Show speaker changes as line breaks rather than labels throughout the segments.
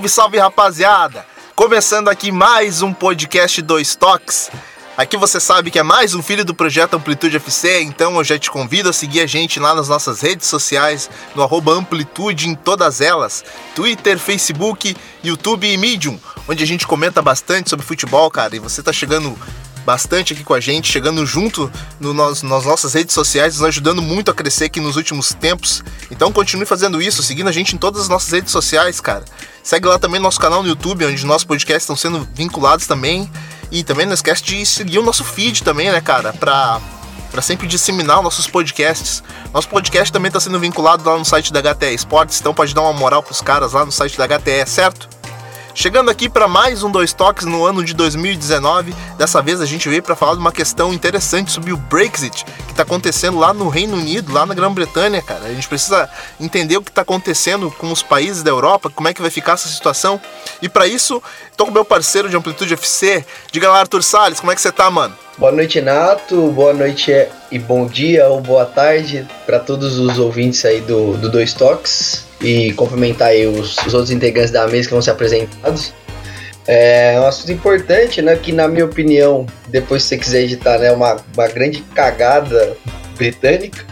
Salve, salve rapaziada! Começando aqui mais um podcast Dois Toques. Aqui você sabe que é mais um filho do projeto Amplitude FC, então eu já te convido a seguir a gente lá nas nossas redes sociais, no Amplitude em todas elas, Twitter, Facebook, YouTube e Medium, onde a gente comenta bastante sobre futebol, cara, e você tá chegando bastante aqui com a gente, chegando junto no, nas, nas nossas redes sociais, nos ajudando muito a crescer aqui nos últimos tempos. Então continue fazendo isso, seguindo a gente em todas as nossas redes sociais, cara. Segue lá também nosso canal no YouTube, onde nossos podcasts estão sendo vinculados também. E também não esquece de seguir o nosso feed também, né, cara? Pra, pra sempre disseminar nossos podcasts. Nosso podcast também está sendo vinculado lá no site da HTE Esportes, então pode dar uma moral pros caras lá no site da HTE, certo? Chegando aqui para mais um Dois Toques no ano de 2019. Dessa vez a gente veio para falar de uma questão interessante sobre o Brexit que está acontecendo lá no Reino Unido, lá na Grã-Bretanha, cara. A gente precisa entender o que está acontecendo com os países da Europa, como é que vai ficar essa situação. E para isso, estou com meu parceiro de Amplitude FC. Diga lá, Arthur Salles, como é que você tá, mano?
Boa noite, Nato. Boa noite e bom dia ou boa tarde para todos os ouvintes aí do, do Dois Toques e cumprimentar aí os, os outros integrantes da mesa que vão ser apresentados. É um assunto importante, né? Que na minha opinião, depois se você quiser editar, né, uma, uma grande cagada britânica,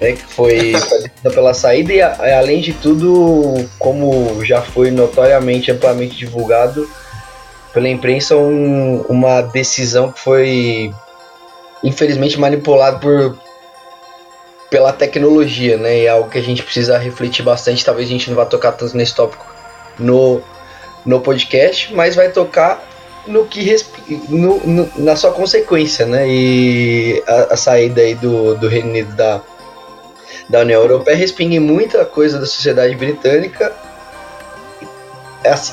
né, que foi pela saída e além de tudo, como já foi notoriamente amplamente divulgado pela imprensa, um, uma decisão que foi infelizmente manipulada por pela tecnologia, né? E é algo que a gente precisa refletir bastante. Talvez a gente não vá tocar tanto nesse tópico no, no podcast, mas vai tocar no que no, no, na sua consequência, né? E a, a, saída aí do, do Reino Unido da, da União Europeia respinga em muita coisa da sociedade britânica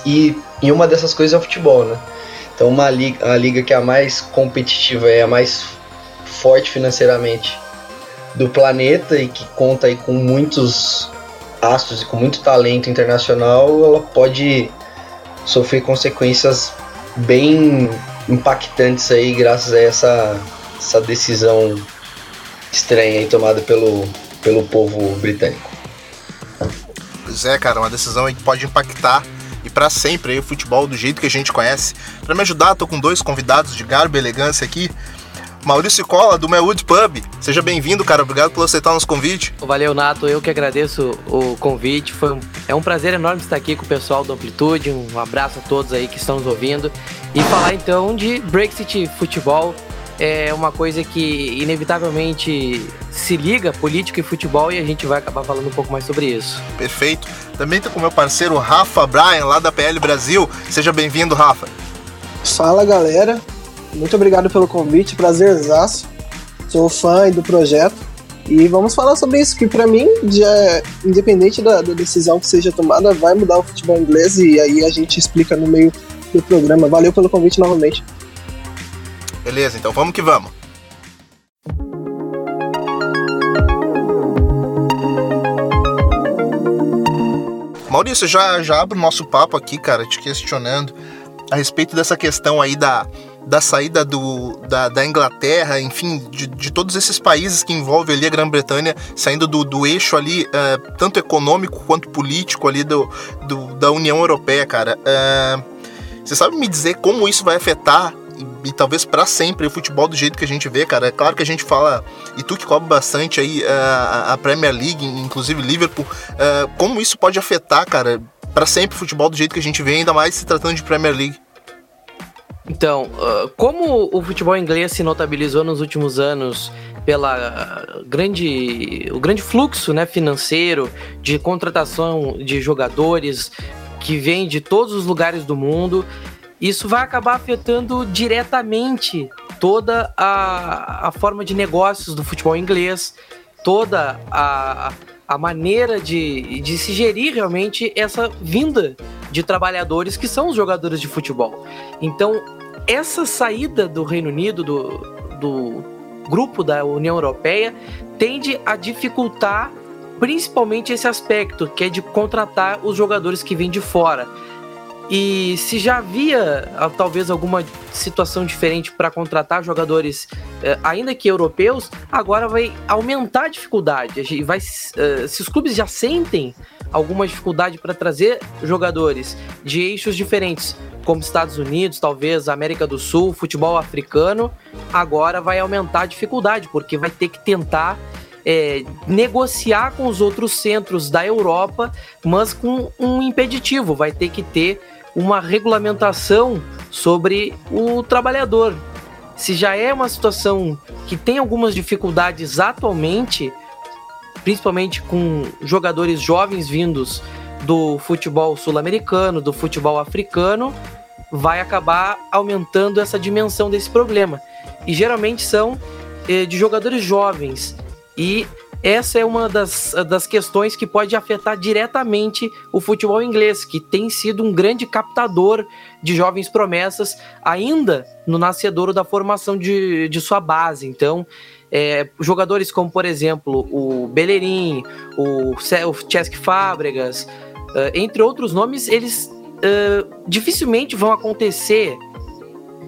e, e uma dessas coisas é o futebol, né? Então uma liga, a liga que é a mais competitiva é a mais forte financeiramente do planeta e que conta aí com muitos astros e com muito talento internacional, ela pode sofrer consequências bem impactantes aí graças a essa, essa decisão estranha aí tomada pelo, pelo povo britânico.
Pois é, cara, uma decisão que pode impactar e para sempre aí, o futebol do jeito que a gente conhece. Para me ajudar, tô com dois convidados de garbo e elegância aqui. Maurício Cola, do Melwood Pub. Seja bem-vindo, cara. Obrigado por aceitar o nosso convite.
Valeu, Nato. Eu que agradeço o convite. Foi um, é um prazer enorme estar aqui com o pessoal do Amplitude. Um abraço a todos aí que estão nos ouvindo. E falar então de Brexit futebol. É uma coisa que inevitavelmente se liga política e futebol e a gente vai acabar falando um pouco mais sobre isso.
Perfeito. Também estou com meu parceiro Rafa Bryan, lá da PL Brasil. Seja bem-vindo, Rafa.
Fala, galera. Muito obrigado pelo convite, prazerzaço. Sou fã do projeto. E vamos falar sobre isso, que para mim, já, independente da, da, decisão que seja tomada, vai mudar o futebol inglês e aí a gente explica no meio do programa. Valeu pelo convite novamente.
Beleza, então vamos que vamos. Maurício, já, já abre o nosso papo aqui, cara, te questionando a respeito dessa questão aí da, da saída do, da, da Inglaterra, enfim, de, de, todos esses países que envolvem ali a Grã-Bretanha, saindo do, do eixo ali, uh, tanto econômico quanto político ali do, do da União Europeia, cara. Uh, você sabe me dizer como isso vai afetar e, e talvez para sempre o futebol do jeito que a gente vê, cara? É claro que a gente fala, e tu que cobre bastante aí uh, a Premier League, inclusive Liverpool, como isso pode afetar, cara, para sempre o futebol do jeito que a gente vê, ainda mais se tratando de Premier League?
Então, uh, como o futebol inglês se notabilizou nos últimos anos pela grande, o grande fluxo né, financeiro de contratação de jogadores que vem de todos os lugares do mundo, isso vai acabar afetando diretamente toda a, a forma de negócios do futebol inglês, toda a, a maneira de, de se gerir realmente essa vinda de trabalhadores que são os jogadores de futebol. Então, essa saída do Reino Unido, do, do grupo da União Europeia, tende a dificultar principalmente esse aspecto, que é de contratar os jogadores que vêm de fora. E se já havia ah, talvez alguma situação diferente para contratar jogadores, eh, ainda que europeus, agora vai aumentar a dificuldade. Vai, eh, se os clubes já sentem alguma dificuldade para trazer jogadores de eixos diferentes, como Estados Unidos, talvez América do Sul, futebol africano, agora vai aumentar a dificuldade, porque vai ter que tentar é, negociar com os outros centros da Europa, mas com um impeditivo, vai ter que ter uma regulamentação sobre o trabalhador. Se já é uma situação que tem algumas dificuldades atualmente, principalmente com jogadores jovens vindos do futebol sul-americano, do futebol africano, vai acabar aumentando essa dimensão desse problema. E geralmente são eh, de jogadores jovens. E essa é uma das, das questões que pode afetar diretamente o futebol inglês, que tem sido um grande captador de jovens promessas, ainda no nascedouro da formação de, de sua base. Então, é, jogadores como, por exemplo, o Bellerin, o, o Fábregas, uh, entre outros nomes, eles uh, dificilmente vão acontecer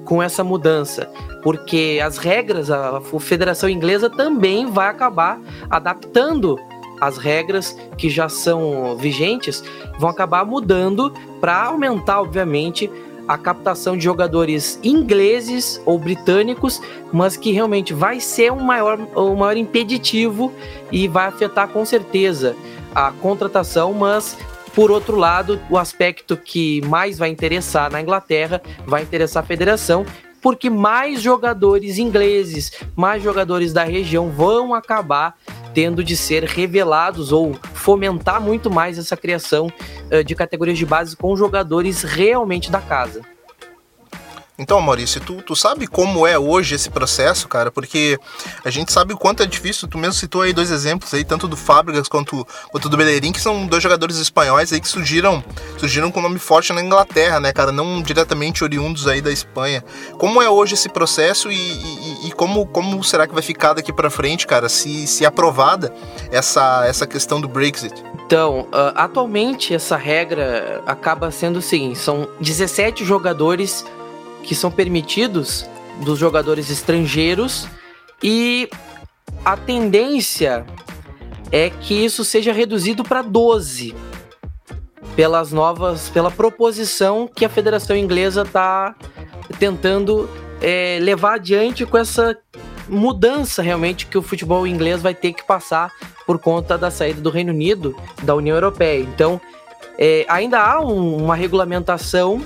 com essa mudança porque as regras, a, Federação Inglesa também vai acabar adaptando as regras que já são vigentes, vão acabar mudando para aumentar, obviamente, a captação de jogadores ingleses ou britânicos, mas que realmente vai ser um maior, um maior impeditivo e vai afetar com certeza a contratação, mas por outro lado, o aspecto que mais vai interessar na Inglaterra vai interessar a federação, porque mais jogadores ingleses, mais jogadores da região vão acabar tendo de ser revelados ou fomentar muito mais essa criação uh, de categorias de base com jogadores realmente da casa.
Então, Maurício, tu, tu sabe como é hoje esse processo, cara? Porque a gente sabe o quanto é difícil. Tu mesmo citou aí dois exemplos aí, tanto do Fábricas quanto, quanto do Bellerin, que são dois jogadores espanhóis aí que surgiram, surgiram com nome forte na Inglaterra, né, cara? Não diretamente oriundos aí da Espanha. Como é hoje esse processo e, e, e como, como será que vai ficar daqui para frente, cara, se, se aprovada essa, essa questão do Brexit?
Então, uh, atualmente essa regra acaba sendo o seguinte: são 17 jogadores que são permitidos dos jogadores estrangeiros e a tendência é que isso seja reduzido para 12 pelas novas, pela proposição que a Federação Inglesa está tentando é, levar adiante com essa mudança realmente que o futebol inglês vai ter que passar por conta da saída do Reino Unido da União Europeia. Então, é, ainda há um, uma regulamentação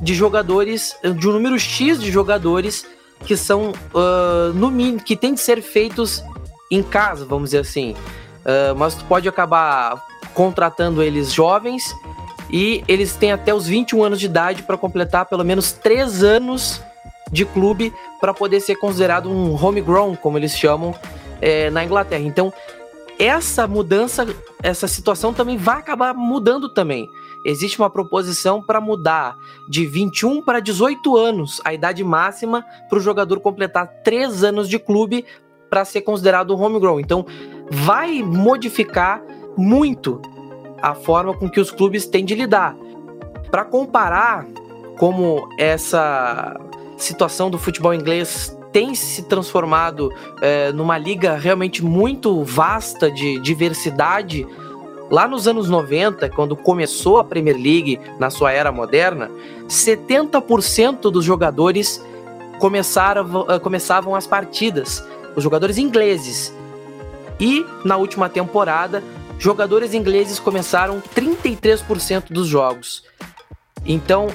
de jogadores, de um número X de jogadores que são uh, no mínimo que tem de ser feitos em casa, vamos dizer assim. Uh, mas tu pode acabar contratando eles jovens e eles têm até os 21 anos de idade para completar pelo menos 3 anos de clube para poder ser considerado um homegrown, como eles chamam é, na Inglaterra. Então, essa mudança, essa situação também vai acabar mudando também existe uma proposição para mudar de 21 para 18 anos a idade máxima para o jogador completar 3 anos de clube para ser considerado homegrown. Então, vai modificar muito a forma com que os clubes têm de lidar. Para comparar como essa situação do futebol inglês tem se transformado é, numa liga realmente muito vasta de diversidade Lá nos anos 90, quando começou a Premier League na sua era moderna, 70% dos jogadores começaram, eh, começavam as partidas, os jogadores ingleses. E na última temporada, jogadores ingleses começaram 33% dos jogos. Então,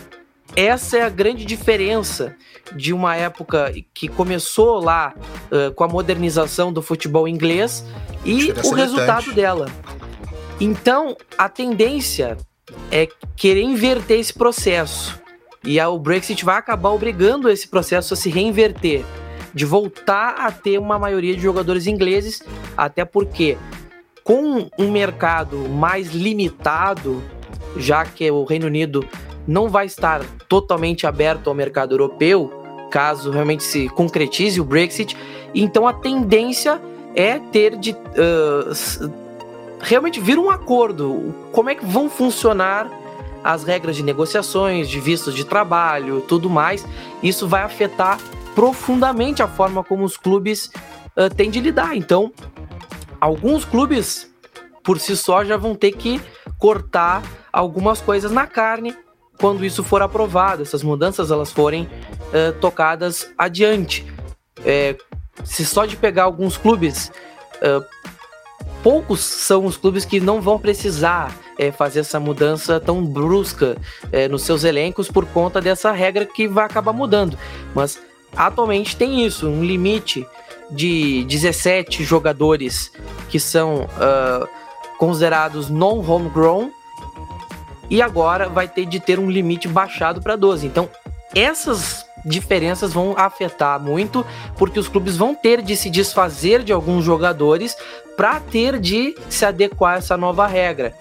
essa é a grande diferença de uma época que começou lá uh, com a modernização do futebol inglês e o resultado dela. Então, a tendência é querer inverter esse processo. E o Brexit vai acabar obrigando esse processo a se reinverter, de voltar a ter uma maioria de jogadores ingleses, até porque com um mercado mais limitado, já que o Reino Unido não vai estar totalmente aberto ao mercado europeu, caso realmente se concretize o Brexit, então a tendência é ter de uh, realmente vir um acordo. Como é que vão funcionar as regras de negociações, de vistos de trabalho, tudo mais. Isso vai afetar profundamente a forma como os clubes uh, têm de lidar. Então, alguns clubes por si só já vão ter que cortar algumas coisas na carne quando isso for aprovado, essas mudanças elas forem uh, tocadas adiante. É, se só de pegar alguns clubes, uh, poucos são os clubes que não vão precisar é, fazer essa mudança tão brusca é, nos seus elencos por conta dessa regra que vai acabar mudando. Mas atualmente tem isso, um limite de 17 jogadores que são uh, considerados non-homegrown e agora vai ter de ter um limite baixado para 12. Então, essas diferenças vão afetar muito, porque os clubes vão ter de se desfazer de alguns jogadores para ter de se adequar a essa nova regra.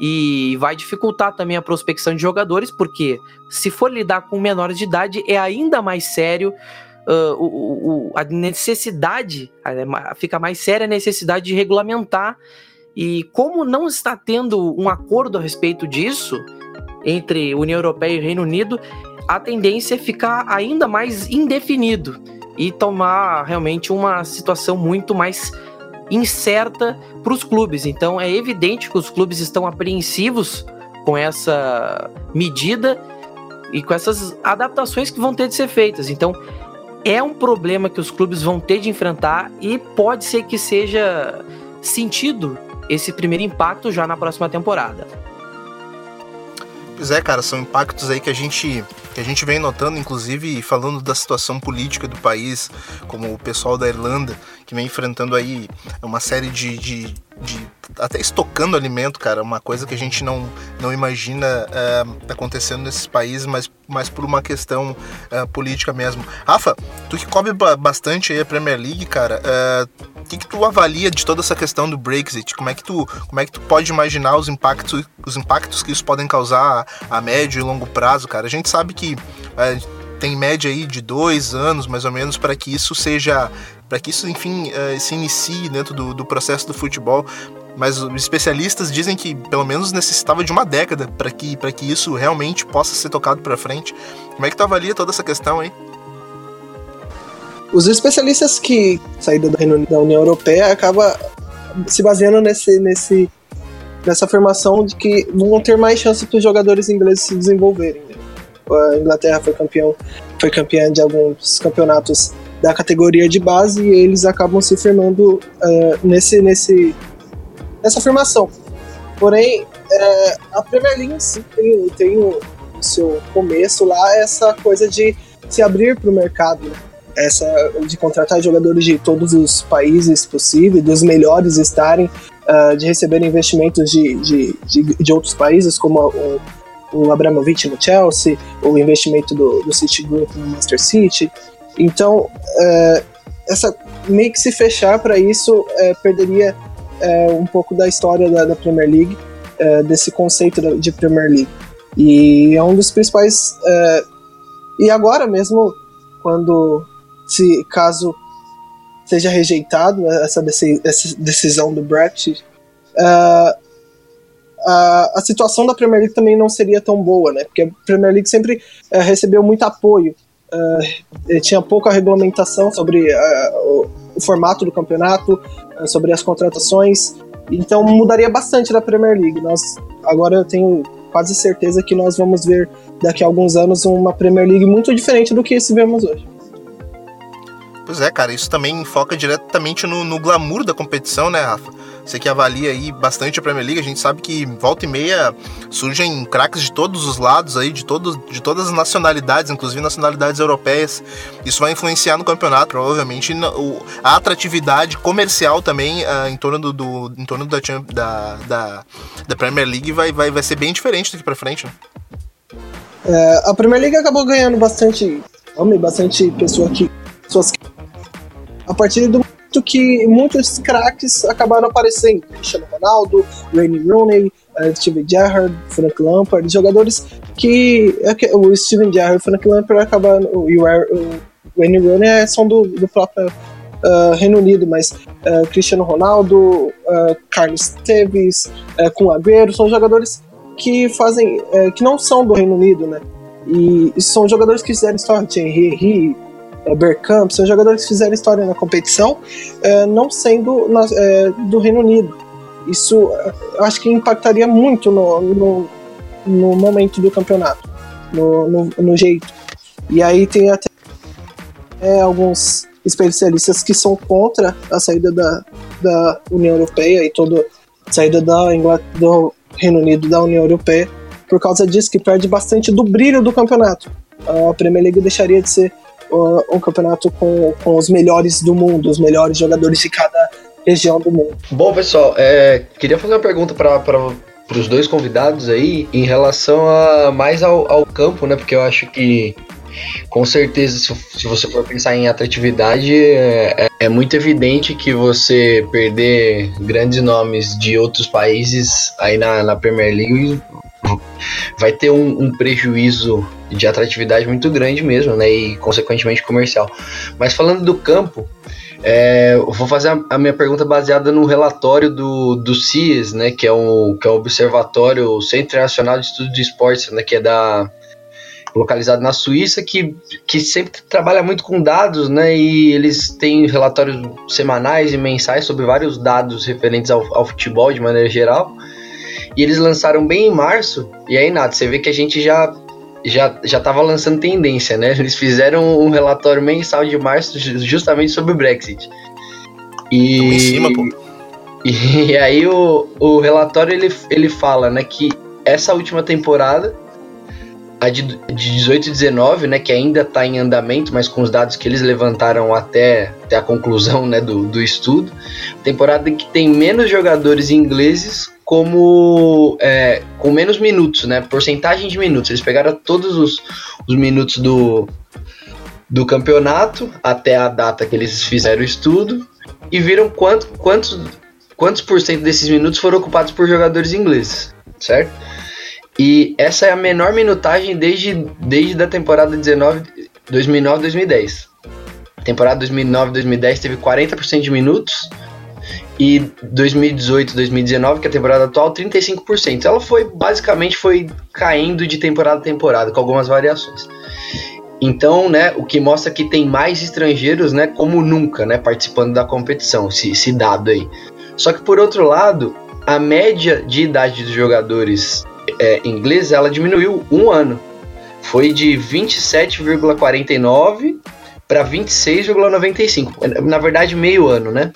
E vai dificultar também a prospecção de jogadores, porque se for lidar com menores de idade, é ainda mais sério. Uh, o, o, a necessidade, fica mais séria a necessidade de regulamentar e como não está tendo um acordo a respeito disso entre União Europeia e Reino Unido, a tendência é ficar ainda mais indefinido e tomar realmente uma situação muito mais incerta para os clubes. Então é evidente que os clubes estão apreensivos com essa medida e com essas adaptações que vão ter de ser feitas. Então é um problema que os clubes vão ter de enfrentar e pode ser que seja sentido esse primeiro impacto já na próxima temporada.
Pois é, cara, são impactos aí que a gente que a gente vem notando, inclusive falando da situação política do país, como o pessoal da Irlanda, que vem enfrentando aí uma série de, de, de até estocando alimento, cara, uma coisa que a gente não, não imagina é, acontecendo nesses países, mas, mas por uma questão é, política mesmo. Rafa, tu que cobre bastante aí a Premier League, cara, o que, que tu avalia de toda essa questão do Brexit? Como é que tu, como é que tu pode imaginar os impactos, os impactos que isso podem causar a, a médio e longo prazo, cara? A gente sabe que tem média aí de dois anos, mais ou menos, para que isso seja, para que isso, enfim, é, se inicie dentro do, do processo do futebol mas os especialistas dizem que pelo menos necessitava de uma década para que, que isso realmente possa ser tocado para frente. Como é que tu avalia toda essa questão aí?
Os especialistas que saíram da União Europeia acabam se baseando nesse, nesse, nessa afirmação de que vão ter mais chance para os jogadores ingleses se desenvolverem. Né? A Inglaterra foi campeão, foi campeã de alguns campeonatos da categoria de base e eles acabam se firmando uh, nesse, nesse, nessa afirmação. Porém, uh, a Premier League sim, tem, tem o, seu começo lá essa coisa de se abrir para o mercado. Né? essa de contratar jogadores de todos os países possíveis, dos melhores estarem, uh, de receber investimentos de, de, de, de, outros países, como o, o Abramovich no Chelsea, o investimento do, do City Group no Manchester City. Então, uh, essa meio que se fechar para isso uh, perderia um pouco da história da, da Premier League, desse conceito de Premier League. E é um dos principais. e agora mesmo, quando se caso seja rejeitado essa, decisão do Brexit, uh, a, a situação da Premier League também não seria tão boa, né? Porque a Premier League sempre recebeu muito apoio, uh, tinha pouca regulamentação sobre o, o, formato do campeonato, sobre as contratações, então mudaria bastante da Premier League. Nós agora eu tenho quase certeza que nós vamos ver daqui a alguns anos uma Premier League muito diferente do que se vemos hoje.
Pois é, cara, isso também foca diretamente no, no, glamour da competição, né, Rafa? Você que avalia aí bastante a Premier League, a gente sabe que volta e meia surgem craques de todos os lados aí, de, todo, de todas as nacionalidades, inclusive nacionalidades europeias. Isso vai influenciar no campeonato, provavelmente a atratividade comercial também uh, em torno, do, do, em torno da, da, da, da, Premier League vai, vai, vai ser bem diferente daqui pra frente, né?
É, a Premier League acabou ganhando bastante homem, bastante pessoa que, pessoas que a partir do momento que muitos craques acabaram aparecendo. Cristiano Ronaldo, Wayne Rooney, uh, Steven Gerrard, Frank Lampard, jogadores que é o Steven Gerrard Frank Lampard acabaram e o, Wayne Rooney é, são do, do próprio uh, Reino Unido, mas uh, Cristiano Ronaldo, uh, Carlos Tevez, uh, com Agüero, são jogadores que fazem, que não são do Reino Unido, né? E, são jogadores que fizeram história, Henry, Bergkamp, são jogadores que fizeram história na competição, é, não sendo na, é, do Reino Unido. Isso acho que impactaria muito no, no, no momento do campeonato, no, no, no, jeito. E aí tem até é, alguns especialistas que são contra a saída da, da União Europeia e toda a saída da do Reino Unido da União Europeia por causa disso, que perde bastante do brilho do campeonato. A Premier League deixaria de ser um campeonato com, com os melhores do mundo, os melhores jogadores de cada região do mundo.
Bom, pessoal, é, queria fazer uma pergunta para para os dois convidados aí em relação a mais ao, ao, campo, né? Porque eu acho que com certeza se, se você for pensar em atratividade é, é, é, muito evidente que você perder grandes nomes de outros países aí na, na Premier League vai ter um, um, prejuízo de atratividade muito grande mesmo, né? E consequentemente comercial. Mas falando do campo, é, eu vou fazer a, a, minha pergunta baseada no relatório do, do CIES, né? Que é o, que é o Observatório Centro Internacional de Estudo de Esportes, né? Que é da localizado na Suíça, que, que sempre trabalha muito com dados, né? E eles têm relatórios semanais e mensais sobre vários dados referentes ao, ao futebol de maneira geral. E eles lançaram bem em março, e aí nada, você vê que a gente já já já estava lançando tendência, né? Eles fizeram um relatório mensal de março justamente sobre o Brexit.
E em cima, pô.
E aí o, o relatório ele, ele fala, né, que essa última temporada a de, de 18 e 19, né, que ainda está em andamento, mas com os dados que eles levantaram até, até a conclusão né, do, do estudo, temporada em que tem menos jogadores ingleses como é, com menos minutos, né? Porcentagem de minutos. Eles pegaram todos os, os minutos do, do campeonato até a data que eles fizeram o estudo e viram quanto, quantos, quantos por cento desses minutos foram ocupados por jogadores ingleses, certo? E essa é a menor minutagem desde, desde a temporada 2009-2010. Temporada 2009-2010 teve 40% de minutos e 2018, 2019, que é a temporada atual, 35%. Ela foi basicamente foi caindo de temporada a temporada, com algumas variações. Então, né, o que mostra que tem mais estrangeiros, né, como nunca, né, participando da competição, esse, esse dado aí. Só que por outro lado, a média de idade dos jogadores é, ingleses, ela diminuiu um ano. Foi de 27,49 para 26,95. Na verdade, meio ano, né?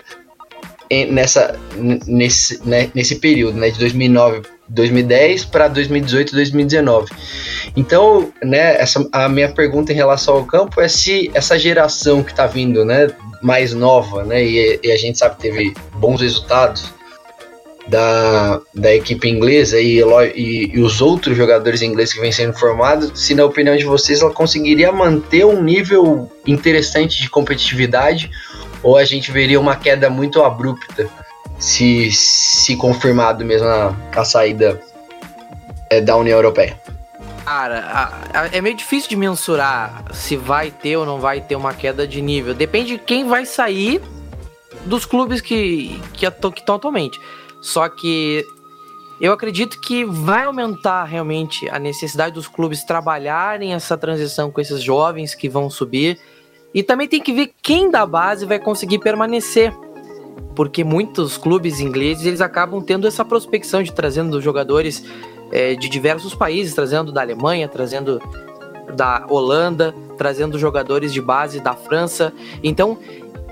Nessa, nesse, né, nesse período, né, de 2009, 2010 para 2018, 2019. Então, né, essa, a minha pergunta em relação ao campo é se essa geração que está vindo, né, mais nova, né, e, e, a gente sabe que teve bons resultados da, da equipe inglesa e, e, e os outros jogadores ingleses que vêm sendo formados, se na opinião de vocês ela conseguiria manter um nível interessante de competitividade ou a gente veria uma queda muito abrupta se, se confirmado mesmo a, a saída é, da União Europeia?
Cara, a, a, é meio difícil de mensurar se vai ter ou não vai ter uma queda de nível. Depende de quem vai sair dos clubes que que estão atualmente. Só que eu acredito que vai aumentar realmente a necessidade dos clubes trabalharem essa transição com esses jovens que vão subir e também tem que ver quem da base vai conseguir permanecer. Porque muitos clubes ingleses eles acabam tendo essa prospecção de trazendo jogadores é, de diversos países, trazendo da Alemanha, trazendo da Holanda, trazendo jogadores de base da França. Então,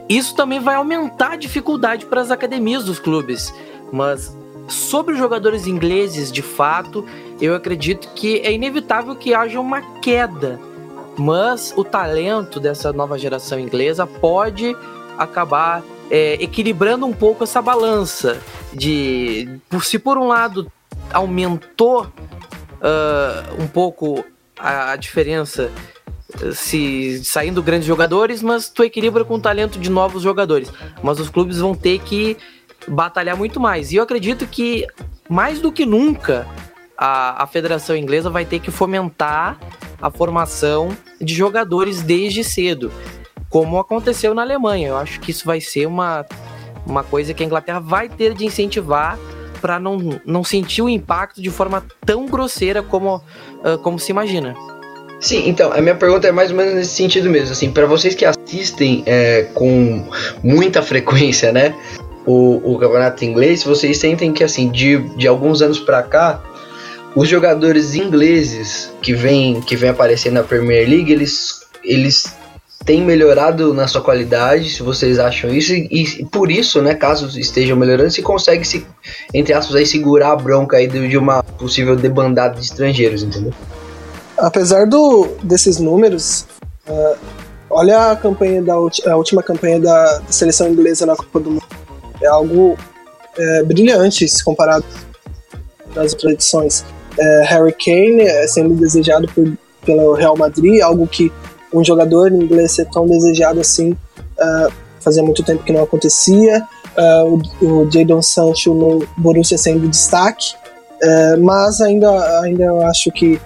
isso também vai aumentar a dificuldade para as academias dos clubes. Mas sobre os jogadores ingleses, de fato, eu acredito que é inevitável que haja uma queda mas o talento dessa nova geração inglesa pode acabar é, equilibrando um pouco essa balança de se por um lado aumentou uh, um pouco a, a, diferença se saindo grandes jogadores, mas tu equilibra com o talento de novos jogadores. Mas os clubes vão ter que batalhar muito mais. E eu acredito que mais do que nunca a, a Federação Inglesa vai ter que fomentar a formação de jogadores desde cedo, como aconteceu na Alemanha. Eu acho que isso vai ser uma, uma coisa que a Inglaterra vai ter de incentivar para não, não sentir o impacto de forma tão grosseira como, uh, como se imagina.
Sim, então, a minha pergunta é mais ou menos nesse sentido mesmo, assim, para vocês que assistem é, com muita frequência, né, o, o campeonato inglês, vocês sentem que, assim, de, de alguns anos para cá, os jogadores ingleses que vêm que vem aparecendo na Premier League, eles, eles têm melhorado na sua qualidade, se vocês acham isso, e, e, por isso, né, caso estejam melhorando, se consegue se, entre aspas, aí, segurar a bronca aí de, de uma possível debandada de estrangeiros, entendeu?
Apesar do, desses números, uh, olha a campanha da a última campanha da, da, seleção inglesa na Copa do Mundo. É algo é, brilhante se comparado às outras edições. É, Harry Kane é sendo desejado por, pelo Real Madrid, algo que um jogador inglês ser tão desejado assim uh, fazia muito tempo que não acontecia. Uh, o, o Jadon Sancho no Borussia sendo destaque, uh, mas ainda, ainda eu acho que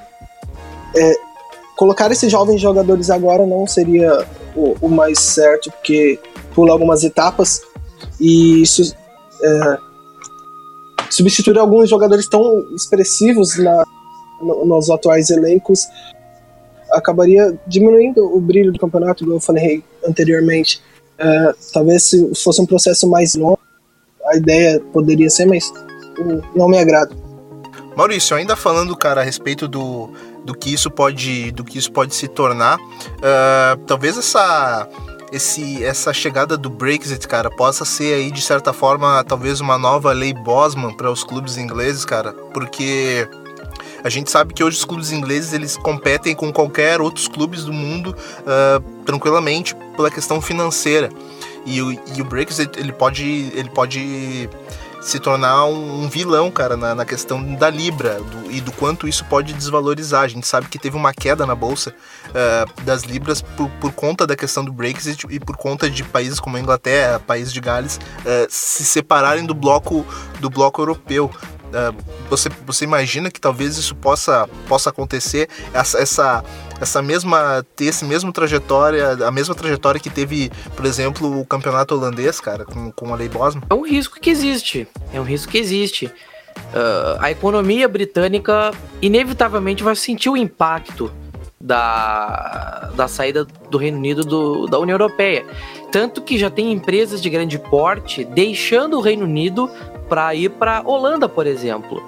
colocar esses jovens jogadores agora não seria o, o, mais certo, porque pula algumas etapas e isso substituir alguns jogadores tão expressivos na, no, nos atuais elencos acabaria diminuindo o brilho do campeonato, como eu falei anteriormente. É, talvez se fosse um processo mais longo, a ideia poderia ser, mas não me agrada.
Maurício, ainda falando, cara, a respeito do, do que isso pode, do que isso pode se tornar. Uh, talvez essa esse, essa chegada do Brexit, cara, possa ser aí de certa forma talvez uma nova lei Bosman para os clubes ingleses, cara, porque a gente sabe que hoje os clubes ingleses eles competem com qualquer outros clubes do mundo uh, tranquilamente pela questão financeira. E o, e o Brexit ele pode ele pode se tornar um, um vilão, cara, na, na, questão da Libra do, e do quanto isso pode desvalorizar. A gente sabe que teve uma queda na bolsa uh, das Libras por, por, conta da questão do Brexit e por conta de países como a Inglaterra, países de Gales, uh, se separarem do bloco, do bloco europeu. Uh, você, você imagina que talvez isso possa, possa acontecer, essa, essa, essa mesma, ter esse mesmo trajetória, a mesma trajetória que teve, por exemplo, o campeonato holandês, cara, com, com a Lei Bosman?
É um risco que existe, é um risco que existe. Uh, a economia britânica inevitavelmente vai sentir o impacto da, da saída do Reino Unido do, da União Europeia. Tanto que já tem empresas de grande porte deixando o Reino Unido para ir para Holanda, por exemplo.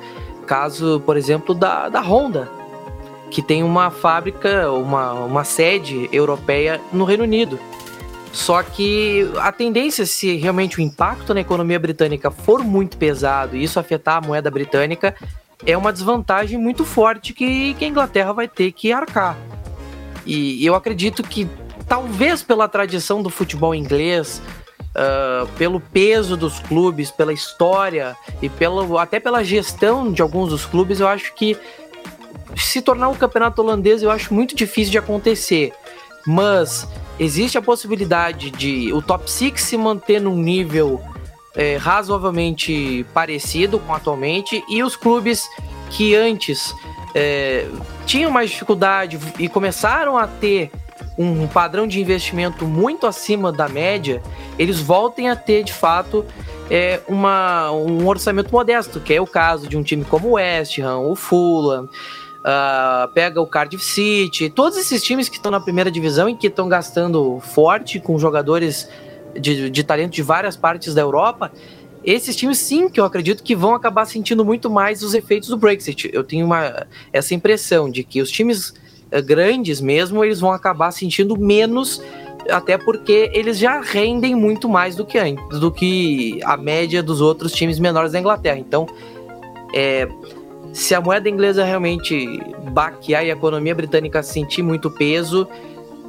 Caso, por exemplo, da, da Honda, que tem uma fábrica, uma, uma sede europeia no Reino Unido. Só que a tendência, se realmente o impacto na economia britânica for muito pesado e isso afetar a moeda britânica, é uma desvantagem muito forte que, que a Inglaterra vai ter que arcar. E eu acredito que, talvez pela tradição do futebol inglês, uh, pelo peso dos clubes, pela história e pelo, até pela gestão de alguns dos clubes, eu acho que se tornar um campeonato holandês eu acho muito difícil de acontecer. Mas existe a possibilidade de o top 6 se manter num nível é, razoavelmente parecido com atualmente e os clubes que antes é, tinham mais dificuldade e começaram a ter um padrão de investimento muito acima da média, eles voltem a ter de fato é, uma, um orçamento modesto, que é o caso de um time como o West Ham, o Fulham, uh, pega o Cardiff City, todos esses times que estão na primeira divisão e que estão gastando forte com jogadores de, de talento de várias partes da Europa, esses times sim que eu acredito que vão acabar sentindo muito mais os efeitos do Brexit. Eu tenho uma, essa impressão de que os times grandes mesmo, eles vão acabar sentindo menos, até porque eles já rendem muito mais do que antes, do que a média dos outros times menores da Inglaterra. Então, é, se a moeda inglesa realmente baquear e a economia britânica sentir muito peso,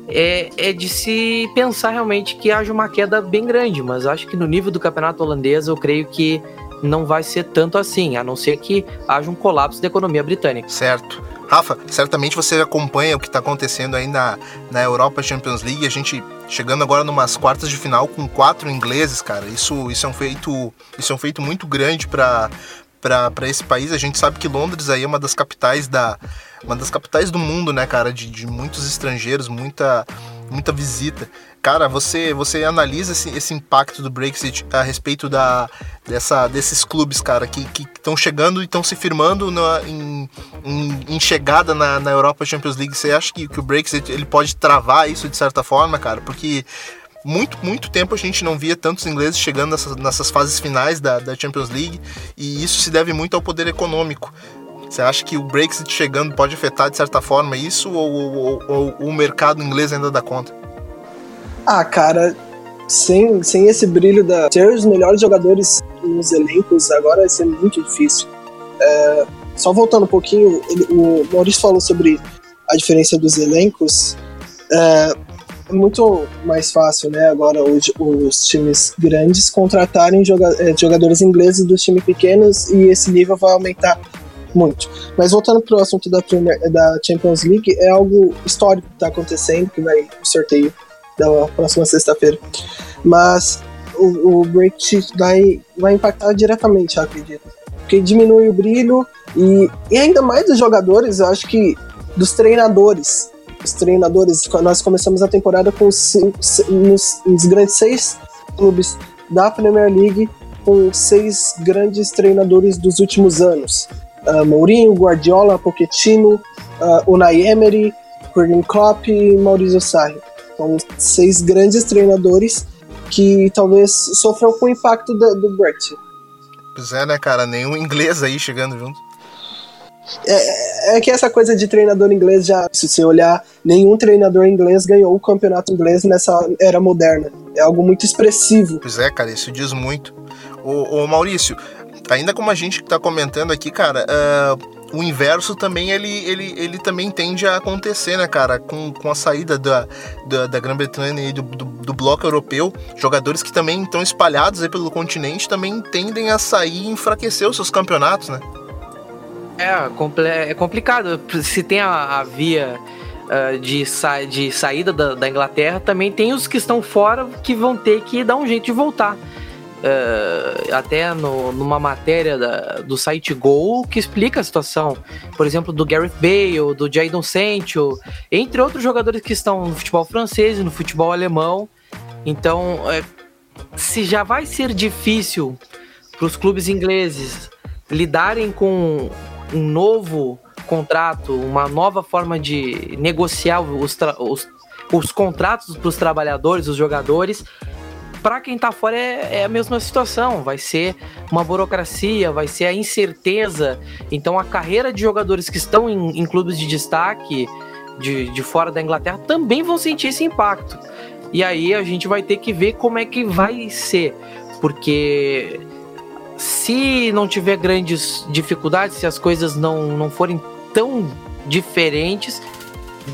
é, é, de se pensar realmente que haja uma queda bem grande, mas acho que no nível do campeonato holandês eu creio que não vai ser tanto assim, a não ser que haja um colapso da economia britânica.
Certo. Rafa, certamente você acompanha o que está acontecendo aí na, na Europa Champions League. A gente chegando agora numas quartas de final com quatro ingleses, cara. Isso, isso é um feito, isso é um feito muito grande para para esse país. A gente sabe que Londres aí é uma das capitais da uma das capitais do mundo, né, cara, de, de muitos estrangeiros, muita muita visita. Cara, você, você analisa esse, esse impacto do Brexit a respeito da, dessa, desses clubes, cara, que estão chegando e estão se firmando na, em, em, em, chegada na, na Europa Champions League. Você acha que, que o Brexit ele pode travar isso de certa forma, cara? Porque muito, muito tempo a gente não via tantos ingleses chegando nessas, nessas fases finais da, da Champions League e isso se deve muito ao poder econômico. Você acha que o Brexit chegando pode afetar de certa forma isso ou, ou, ou, ou o mercado inglês ainda dá conta?
Ah, cara, sem, sem esse brilho da ter os melhores jogadores nos elencos, agora vai ser muito difícil. É, só voltando um pouquinho, ele, o Maurício falou sobre a diferença dos elencos. É, é muito mais fácil, né? Agora os, os times grandes contratarem joga, é, jogadores ingleses dos times pequenos e esse nível vai aumentar muito. Mas voltando para o assunto da, da Champions League, é algo histórico que está acontecendo, que vai o sorteio da próxima sexta-feira. Mas o, o Brexit vai, vai impactar diretamente, eu acredito. Porque diminui o brilho e, e ainda mais dos jogadores, eu acho que dos treinadores. Os treinadores, nós começamos a temporada com cinco, nos, nos grandes seis clubes da Premier League, com seis grandes treinadores dos últimos anos. Uh, Mourinho, Guardiola, Pochettino, uh, Unai Emery, Jurgen Klopp e Maurizio Sarri. São seis grandes treinadores que talvez sofram com o impacto do, do Brexit.
Pois é, né, cara? Nenhum inglês aí chegando junto.
É, é, que essa coisa de treinador inglês já, se você olhar, nenhum treinador inglês ganhou o campeonato inglês nessa era moderna. É algo muito expressivo.
Pois é, cara, isso diz muito. Ô, ô Maurício, ainda como a gente está comentando aqui, cara, uh, o inverso também ele, ele, ele também tende a acontecer, né, cara? Com, com a saída da, da, da Grã-Bretanha e do, do, do, bloco europeu, jogadores que também estão espalhados aí pelo continente também tendem a sair e enfraquecer os seus campeonatos, né?
É, é complicado. Se tem a, a via uh, de, sa de saída da, da Inglaterra, também tem os que estão fora que vão ter que dar um jeito de voltar uh, até no, numa matéria da, do site Gol que explica a situação. Por exemplo, do Gareth Bale, do Jadon Sancho, entre outros jogadores que estão no futebol francês e no futebol alemão. Então, uh, se já vai ser difícil para os clubes ingleses lidarem com um novo contrato, uma nova forma de negociar os, os, os contratos para os trabalhadores, os jogadores, para quem tá fora é, é, a mesma situação, vai ser uma burocracia, vai ser a incerteza. Então a carreira de jogadores que estão em, em clubes de destaque de, de fora da Inglaterra também vão sentir esse impacto. E aí a gente vai ter que ver como é que vai ser, porque se não tiver grandes dificuldades, se as coisas não, não forem tão diferentes,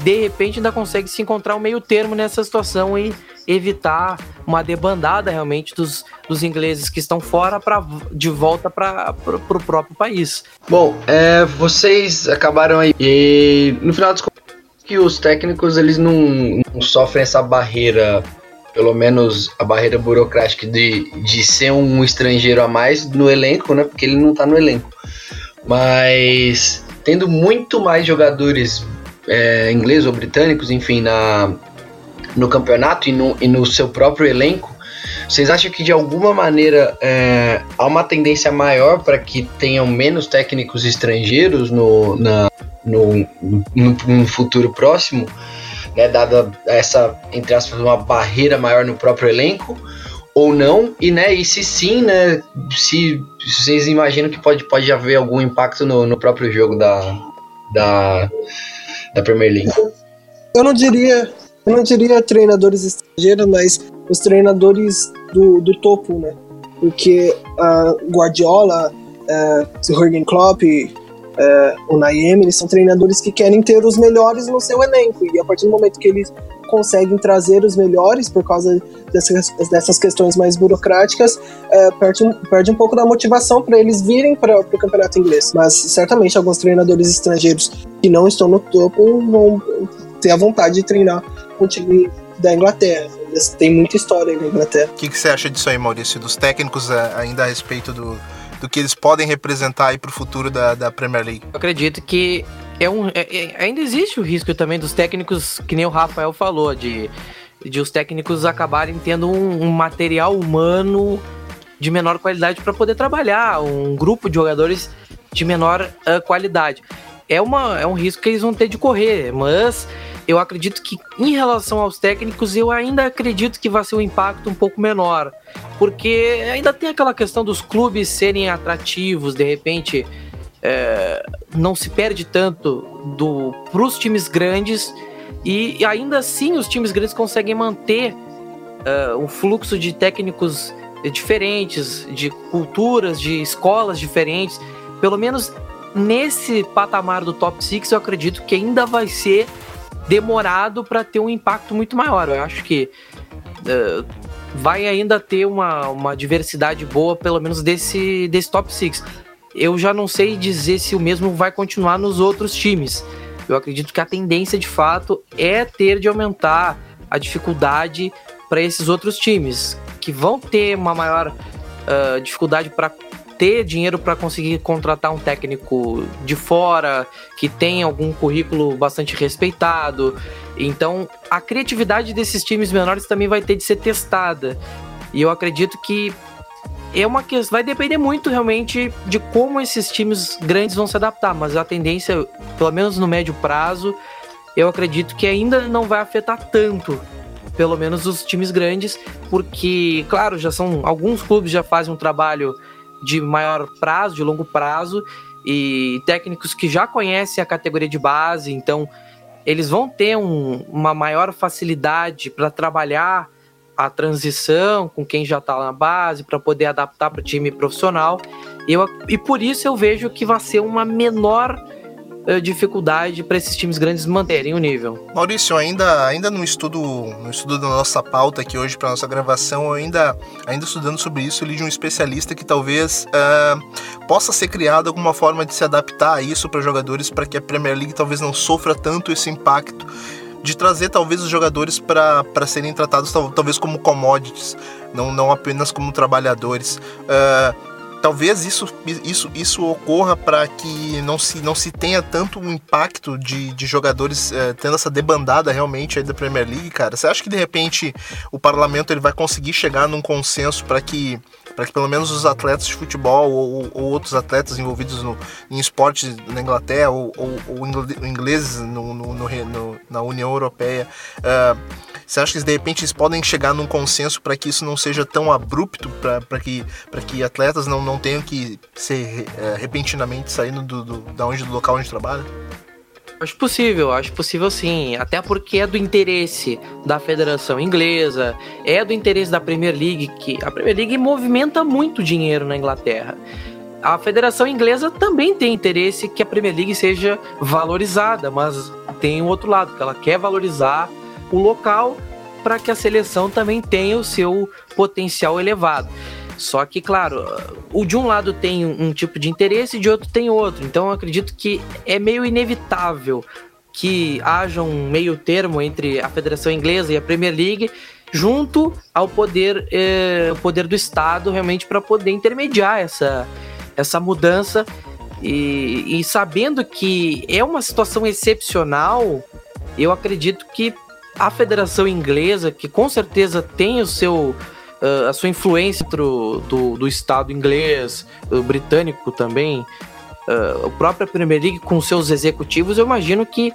de repente ainda consegue se encontrar um meio termo nessa situação e evitar uma debandada realmente dos, dos ingleses que estão fora para de volta para o próprio país.
Bom, é, vocês acabaram aí e no final dos contos que os técnicos eles não, não sofrem essa barreira pelo menos a barreira burocrática de, de ser um estrangeiro a mais no elenco, né? Porque ele não tá no elenco. Mas tendo muito mais jogadores é, ingleses ou britânicos, enfim, na, no campeonato e no, e no seu próprio elenco, vocês acham que de alguma maneira é, há uma tendência maior para que tenham menos técnicos estrangeiros no, na, no, no, no futuro próximo, né, dada essa, entre aspas, uma barreira maior no próprio elenco? Ou não, e, né, e se sim, né, se, se vocês imaginam que pode, pode haver algum impacto no, no próprio jogo da, da, da Premier League?
Eu não diria eu não diria treinadores estrangeiros, mas os treinadores do, do topo, né? Porque uh, Guardiola, uh, Jurgen Klopp, uh, o Naemi, eles são treinadores que querem ter os melhores no seu elenco. E a partir do momento que eles conseguem trazer os melhores por causa dessas, dessas questões mais burocráticas, uh, perde, um, perde um pouco da motivação para eles virem para o campeonato inglês. Mas certamente alguns treinadores estrangeiros que não estão no topo vão ter a vontade de treinar um time da Inglaterra. Tem muita história na Inglaterra.
O que, que, você acha disso aí, Maurício? Dos técnicos eh, ainda a respeito do, do que eles podem representar aí para o futuro da, da Premier League?
Eu acredito que é um, é, é, ainda existe o risco também dos técnicos, que nem o Rafael falou, de de os técnicos acabarem tendo um, um material humano de menor qualidade para poder trabalhar, um grupo de jogadores de menor uh, qualidade. É, uma, é um risco que eles vão ter de correr, mas eu acredito que em relação aos técnicos, eu ainda acredito que vai ser um impacto um pouco menor, porque ainda tem aquela questão dos clubes serem atrativos, de repente é, não se perde tanto para os times grandes e ainda assim os times grandes conseguem manter uh, um fluxo de técnicos diferentes, de culturas, de escolas diferentes. Pelo menos nesse patamar do top 6, eu acredito que ainda vai ser demorado para ter um impacto muito maior. Eu acho que uh, vai ainda ter uma, uma diversidade boa, pelo menos desse, desse top 6. Eu já não sei dizer se o mesmo vai continuar nos outros times. Eu acredito que a tendência de fato é ter de aumentar a dificuldade para esses outros times, que vão ter uma maior uh, dificuldade para ter dinheiro para conseguir contratar um técnico de fora, que tem algum currículo bastante respeitado. Então, a criatividade desses times menores também vai ter de ser testada. E eu acredito que é uma que vai depender muito realmente de como esses times grandes vão se adaptar, mas a tendência, pelo menos no médio prazo, eu acredito que ainda não vai afetar tanto, pelo menos os times grandes, porque, claro, já são alguns clubes já fazem um trabalho de maior prazo, de longo prazo, e técnicos que já conhecem a categoria de base, então eles vão ter um, uma maior facilidade para trabalhar a transição com quem já está na base para poder adaptar para o time profissional. Eu, e por isso eu vejo que vai ser uma menor uh, dificuldade para esses times grandes manterem o nível.
Maurício, ainda, ainda no estudo no estudo da nossa pauta aqui hoje para nossa gravação, ainda, ainda estudando sobre isso, li de um especialista que talvez uh, possa ser criado alguma forma de se adaptar a isso para jogadores para que a Premier League talvez não sofra tanto esse impacto de trazer talvez os jogadores para serem tratados talvez como commodities, não, não apenas como trabalhadores. Uh, talvez isso, isso, isso ocorra para que não se, não se tenha tanto um impacto de, de jogadores uh, tendo essa debandada realmente aí da Premier League, cara. Você acha que de repente o parlamento ele vai conseguir chegar num consenso para que para que pelo menos os atletas de futebol ou, ou outros atletas envolvidos no, em esportes na Inglaterra ou, ou, ou ingleses no, no, no, na União Europeia, uh, você acha que de repente eles podem chegar num consenso para que isso não seja tão abrupto, para que, que atletas não, não tenham que ser uh, repentinamente saindo do, do, da onde, do local onde trabalham?
Acho possível, acho possível sim. Até porque é do interesse da Federação Inglesa, é do interesse da Premier League, que a Premier League movimenta muito dinheiro na Inglaterra. A Federação Inglesa também tem interesse que a Premier League seja valorizada, mas tem um outro lado, que ela quer valorizar o local para que a seleção também tenha o seu potencial elevado. Só que, claro, o de um lado tem um tipo de interesse e de outro tem outro. Então eu acredito que é meio inevitável que haja um meio termo entre a Federação Inglesa e a Premier League junto ao poder, eh, poder do Estado realmente para poder intermediar essa, essa mudança e, e sabendo que é uma situação excepcional, eu acredito que a Federação Inglesa, que com certeza tem o seu uh, a sua influência do, do, do Estado inglês, britânico também, uh, a própria Premier League com seus executivos, eu imagino que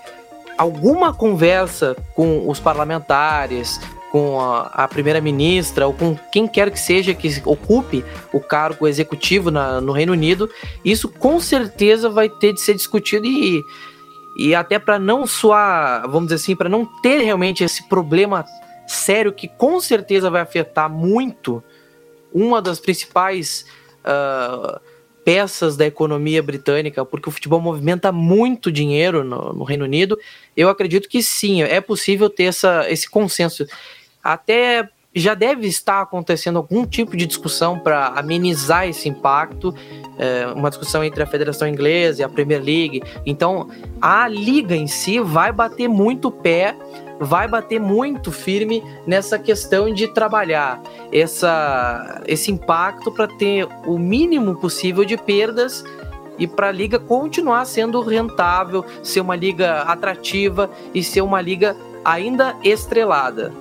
alguma conversa com os parlamentares, com a, a primeira-ministra ou com quem quer que seja que ocupe o cargo executivo na, no Reino Unido, isso com certeza vai ter de ser discutido e até para não soar, vamos dizer assim, para não ter realmente esse problema sério que com certeza vai afetar muito uma das principais uh, peças da economia britânica, porque o futebol movimenta muito dinheiro no, no, Reino Unido. Eu acredito que sim, é possível ter essa, esse consenso. Até já deve estar acontecendo algum tipo de discussão para amenizar esse impacto, é, uma discussão entre a Federação Inglesa e a Premier League. Então, a liga em si vai bater muito pé vai bater muito firme nessa questão de trabalhar essa, esse impacto para ter o mínimo possível de perdas e para a liga continuar sendo rentável, ser uma liga atrativa e ser uma liga ainda estrelada.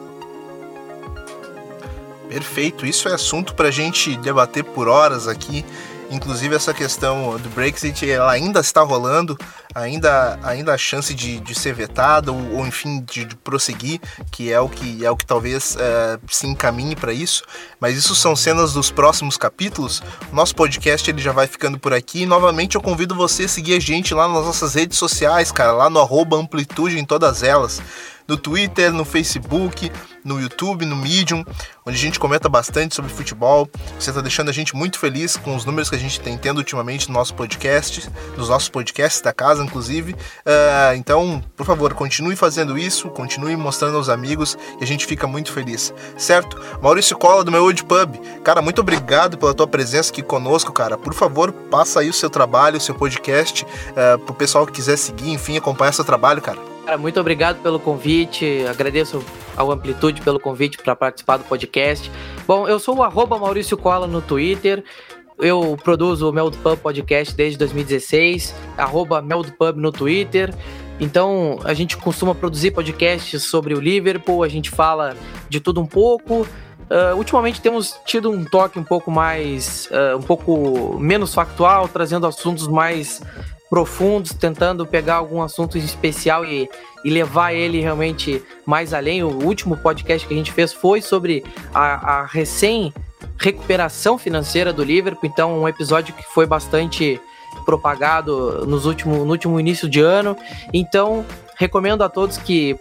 Perfeito, isso é assunto para a gente debater por horas aqui. Inclusive essa questão do Brexit, ela ainda está rolando, ainda, ainda há chance de, de ser vetada ou, ou enfim de, de, prosseguir, que é o que é o que talvez é, se encaminhe para isso. Mas isso são cenas dos próximos capítulos. Nosso podcast ele já vai ficando por aqui. E, novamente eu convido você a seguir a gente lá nas nossas redes sociais, cara, lá no Amplitude em todas elas no Twitter, no Facebook, no YouTube, no Medium, onde a gente comenta bastante sobre futebol. Você está deixando a gente muito feliz com os números que a gente tem tendo ultimamente no nosso podcast, nos nossos podcasts da casa, inclusive. Uh, então, por favor, continue fazendo isso, continue mostrando aos amigos e a gente fica muito feliz, certo? Maurício Cola do meu Old Pub, cara, muito obrigado pela tua presença aqui conosco, cara. Por favor, passa aí o seu trabalho, o seu podcast, uh, pro pessoal que quiser seguir, enfim, acompanhar seu trabalho, cara.
Cara, muito obrigado pelo convite. Agradeço ao Amplitude pelo convite para participar do podcast. Bom, eu sou o Maurício Cola no Twitter. Eu produzo o Meld Pub Podcast desde 2016, arroba Meld Pub no Twitter. Então, a gente costuma produzir podcasts sobre o Liverpool, a gente fala de tudo um pouco. Uh, ultimamente temos tido um toque um pouco mais, uh, um pouco menos factual, trazendo assuntos mais profundos, tentando pegar algum assunto especial e, e levar ele realmente mais além. O último podcast que a gente fez foi sobre a, a recém recuperação financeira do Liverpool, então um episódio que foi bastante propagado nos último, no último início de ano. Então, recomendo a todos que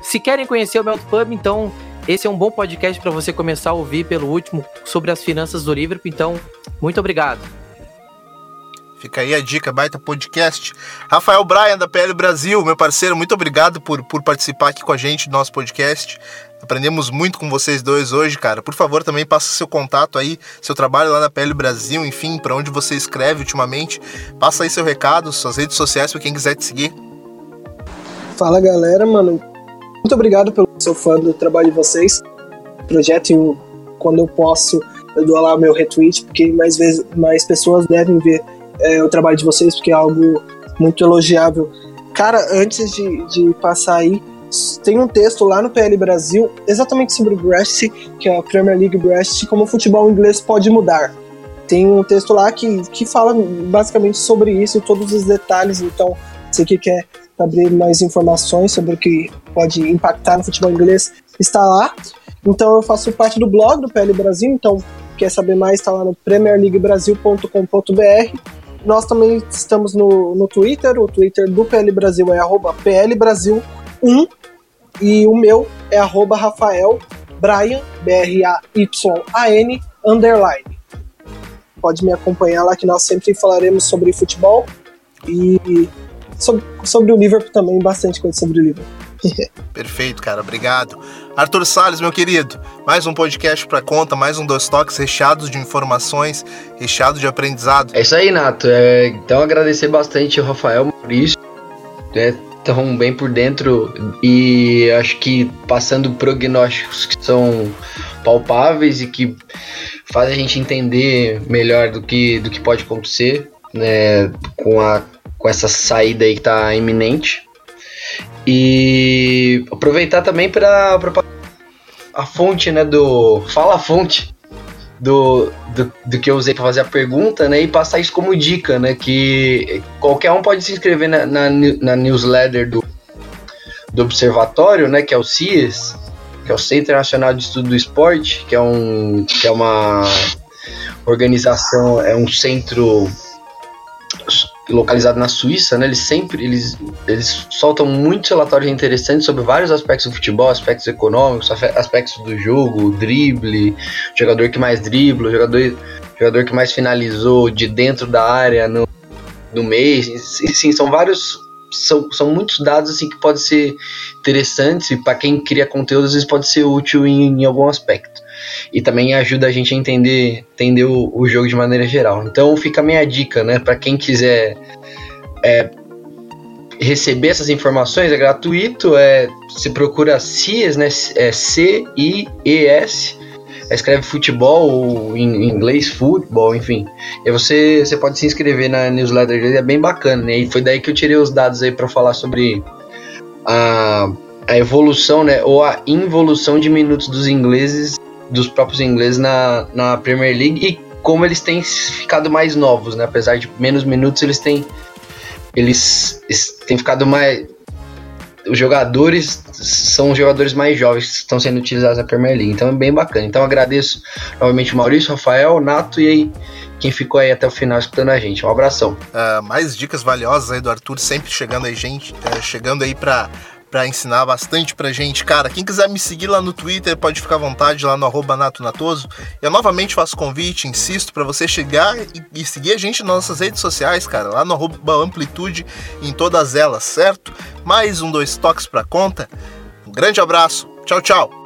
se querem conhecer o Melt Pub, então esse é um bom podcast para você começar a ouvir pelo último sobre as finanças do Liverpool. Então, muito obrigado.
Fica aí a dica, baita podcast. Rafael Bryan, da PL Brasil, meu parceiro, muito obrigado por, por participar aqui com a gente do nosso podcast. Aprendemos muito com vocês dois hoje, cara. Por favor, também passa seu contato aí, seu trabalho lá na PL Brasil, enfim, para onde você escreve ultimamente. Passa aí seu recado, suas redes sociais para quem quiser te seguir.
Fala, galera, mano. Muito obrigado pelo seu fã do trabalho de vocês. Projeto, quando eu posso, eu dou lá meu retweet, porque mais, vezes, mais pessoas devem ver é, o trabalho de vocês, porque é algo muito elogiável. Cara, antes de, de passar aí, tem um texto lá no PL Brasil exatamente sobre o Brest, que é a Premier League Brest, como o futebol inglês pode mudar. Tem um texto lá que, que fala basicamente sobre isso e todos os detalhes. Então, você que quer abrir mais informações sobre o que pode impactar no futebol inglês, está lá. Então, eu faço parte do blog do PL Brasil. Então, quer saber mais, está lá no premierleaguebrasil.com.br nós também estamos no, no Twitter, o Twitter do PL Brasil é arroba PLBrasil1 e o meu é Rafael Brian, B-R-A-Y-A-N, underline. Pode me acompanhar lá que nós sempre falaremos sobre futebol e sobre, sobre o Liverpool também, bastante coisa sobre o Liverpool.
Perfeito, cara, obrigado. Arthur Salles, meu querido, mais um podcast para conta, mais um dos toques recheados de informações, recheados de aprendizado.
É isso aí, Nato. É, então agradecer bastante o Rafael Maurício, né, tão bem por dentro e acho que passando prognósticos que são palpáveis e que fazem a gente entender melhor do que, do que pode acontecer, né, com, a, com essa saída aí que está iminente. E aproveitar também para a fonte, né, do fala a fonte do, do, do que eu usei para fazer a pergunta, né, e passar isso como dica, né, que qualquer um pode se inscrever na, na, na newsletter do, do observatório, né, que é o CIES, que é o Centro Nacional de Estudo do Esporte, que é um que é uma organização, é um centro localizado na Suíça, né, eles sempre eles, eles soltam muitos relatórios interessantes sobre vários aspectos do futebol, aspectos econômicos, aspectos do jogo, drible, jogador que mais dribla, jogador, jogador que mais finalizou de dentro da área no, no mês. Sim, são vários são, são muitos dados assim que podem ser interessantes e para quem cria conteúdo às vezes pode ser útil em, em algum aspecto e também ajuda a gente a entender, entender o, o jogo de maneira geral. Então fica a minha dica, né, para quem quiser é, receber essas informações é gratuito, é se procura CIES, né, é C I E S, escreve futebol em inglês futebol, enfim. E você você pode se inscrever na newsletter dele, é bem bacana, né? E foi daí que eu tirei os dados aí para falar sobre a a evolução, né, ou a involução de minutos dos ingleses dos próprios ingleses na, na Premier League e como eles têm ficado mais novos, né? Apesar de menos minutos, eles têm eles, eles têm ficado mais os jogadores são os jogadores mais jovens que estão sendo utilizados na Premier League. Então é bem bacana. Então agradeço novamente Maurício, Rafael, Nato e aí quem ficou aí até o final escutando a gente. Um abração.
Uh, mais dicas valiosas aí do Arthur, sempre chegando aí, gente, uh, chegando aí para para ensinar bastante pra gente. Cara, quem quiser me seguir lá no Twitter, pode ficar à vontade lá no natonatoso. Eu novamente faço convite, insisto, para você chegar e, e, seguir a gente nas nossas redes sociais, cara, lá no amplitude em todas elas, certo? Mais um, dois toques pra conta. Um grande abraço. Tchau, tchau.